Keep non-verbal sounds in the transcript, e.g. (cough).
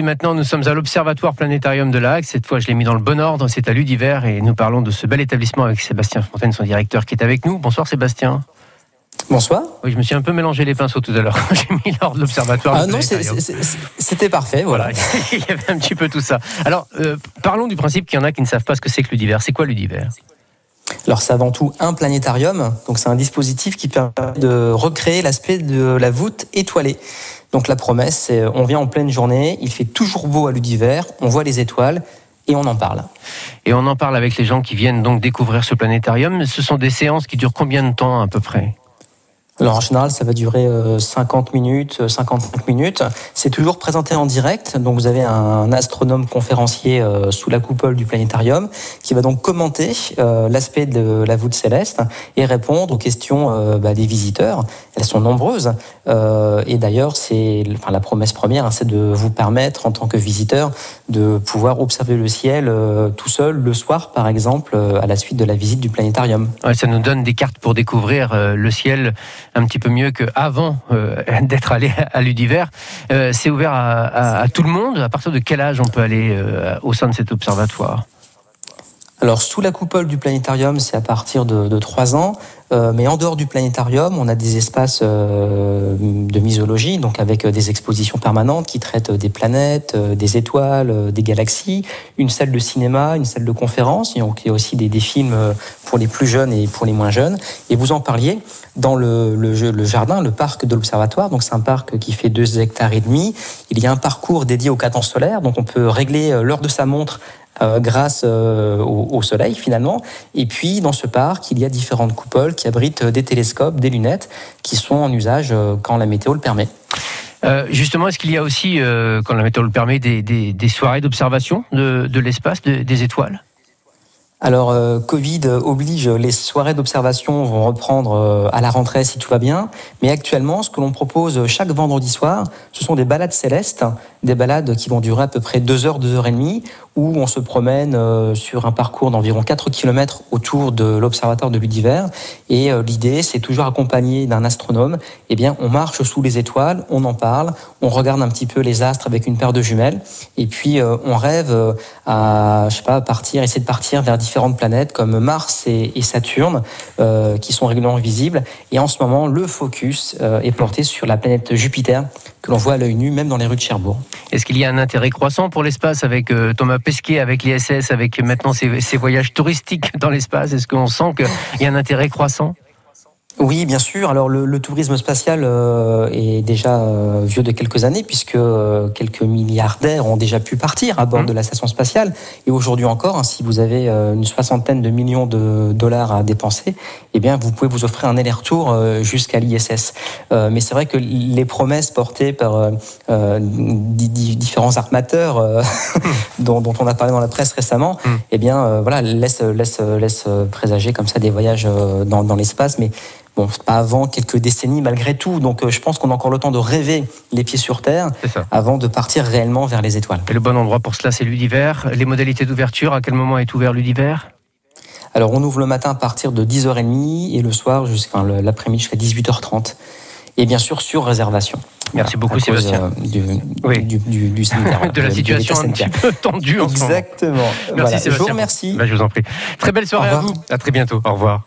Maintenant, nous sommes à l'Observatoire Planétarium de l'Axe. Cette fois, je l'ai mis dans le bon ordre. C'est à Ludiver et nous parlons de ce bel établissement avec Sébastien Fontaine, son directeur, qui est avec nous. Bonsoir, Sébastien. Bonsoir. Oui, je me suis un peu mélangé les pinceaux tout à l'heure. (laughs) J'ai mis l'ordre de l'Observatoire. Ah non, c'était parfait. Voilà. (laughs) Il y avait un petit peu tout ça. Alors, euh, parlons du principe qu'il y en a qui ne savent pas ce que c'est que Ludiver. C'est quoi Ludiver alors c'est avant tout un planétarium, donc c'est un dispositif qui permet de recréer l'aspect de la voûte étoilée. Donc la promesse, c'est on vient en pleine journée, il fait toujours beau à l'univers, on voit les étoiles et on en parle. Et on en parle avec les gens qui viennent donc découvrir ce planétarium. Ce sont des séances qui durent combien de temps à peu près? Alors en général, ça va durer 50 euh, minutes, 55 euh, minutes. C'est toujours présenté en direct. Donc vous avez un astronome conférencier euh, sous la coupole du planétarium qui va donc commenter l'aspect de la voûte céleste et répondre aux questions bah, des visiteurs. Elles sont nombreuses. Et d'ailleurs, c'est enfin, la promesse première, hein, c'est de vous permettre en tant que visiteur de pouvoir observer le ciel tout seul le soir, par exemple, à la suite de la visite du planétarium. ça nous donne des cartes pour découvrir le ciel un petit peu mieux qu'avant euh, (laughs) d'être allé à l'Udiver. Euh, c'est ouvert à, tout le monde. À partir de quel âge on peut aller euh, au sein de cet observatoire? Alors sous la coupole du planétarium, c'est à partir de, de 3 ans. Euh, mais en dehors du planétarium, on a des espaces euh, de misologie, donc avec euh, des expositions permanentes qui traitent des planètes, des étoiles, des galaxies, une salle de cinéma, une salle de conférence, il y a aussi des, films pour les plus jeunes et pour les moins jeunes. Et vous en parliez dans le, le jardin, le parc de l'observatoire, donc c'est un parc qui fait 2 hectares et demi. Il y a un parcours dédié aux cadences solaires, donc on peut régler l'heure de sa montre euh, grâce euh, au, soleil finalement. Et puis dans ce parc, il y a différentes coupoles qui abritent des télescopes, des lunettes qui sont en usage euh, quand la météo le permet. justement, est-ce qu'il y a aussi, quand la météo le permet, des, soirées d'observation de, l'espace, des étoiles? Alors, euh, Covid oblige, les soirées d'observation vont reprendre euh, à la rentrée si tout va bien. Mais actuellement, ce que l'on propose chaque vendredi soir, ce sont des balades célestes, des balades qui vont durer à peu près 2 heures, 2 heures et demie, où on se promène euh, sur un parcours d'environ 4 km autour de l'observatoire de l'univers. Et l'idée, c'est toujours accompagné d'un astronome. Eh bien, on marche sous les étoiles, on en parle, on regarde un petit peu les astres avec une paire de jumelles, et puis on rêve à, je sais pas, partir, essayer de partir vers différentes planètes comme Mars et, Saturne euh, qui sont régulièrement visibles. Et en ce moment, le focus euh, est porté sur la planète Jupiter que l'on voit à l'œil nu, même dans les rues de Cherbourg. Est-ce qu'il y a un intérêt croissant pour l'espace avec euh, Thomas Pesquet, avec l'ISS, avec maintenant ces, ces voyages touristiques dans l'espace? Est-ce qu'on sent qu'il y a un intérêt croissant? Oui, bien sûr. Alors le, tourisme spatial euh, est déjà euh, vieux de quelques années puisque euh, quelques milliardaires ont déjà pu partir à bord mmh. de la station spatiale. Et aujourd'hui encore, hein, si vous avez une soixantaine de millions de dollars à dépenser, eh bien vous pouvez vous offrir un aller-retour jusqu'à l'ISS. mais c'est vrai que les promesses portées par différents armateurs mmh. (laughs) dont, on a parlé dans la presse récemment, mmh. eh bien voilà laisse présager comme ça des voyages dans, dans l'espace, mais Bon, pas avant quelques décennies malgré tout. Donc euh, je pense qu'on a encore le temps de rêver les pieds sur terre avant de partir réellement vers les étoiles. Et le bon endroit pour cela, c'est l'univers. Les modalités d'ouverture, à quel moment est ouvert l'univers? Alors on ouvre le matin à partir de 10h30 et le soir jusqu'à l'après-midi jusqu'à 18h30. Et bien sûr sur réservation. Merci beaucoup, Sébastien. Euh, du, oui. du, du, du (laughs) de la situation un petit peu tendue en Exactement. Merci, Sébastien. Je vous remercie. Bah, je vous en prie. Très belle soirée à vous. À très bientôt. Au revoir.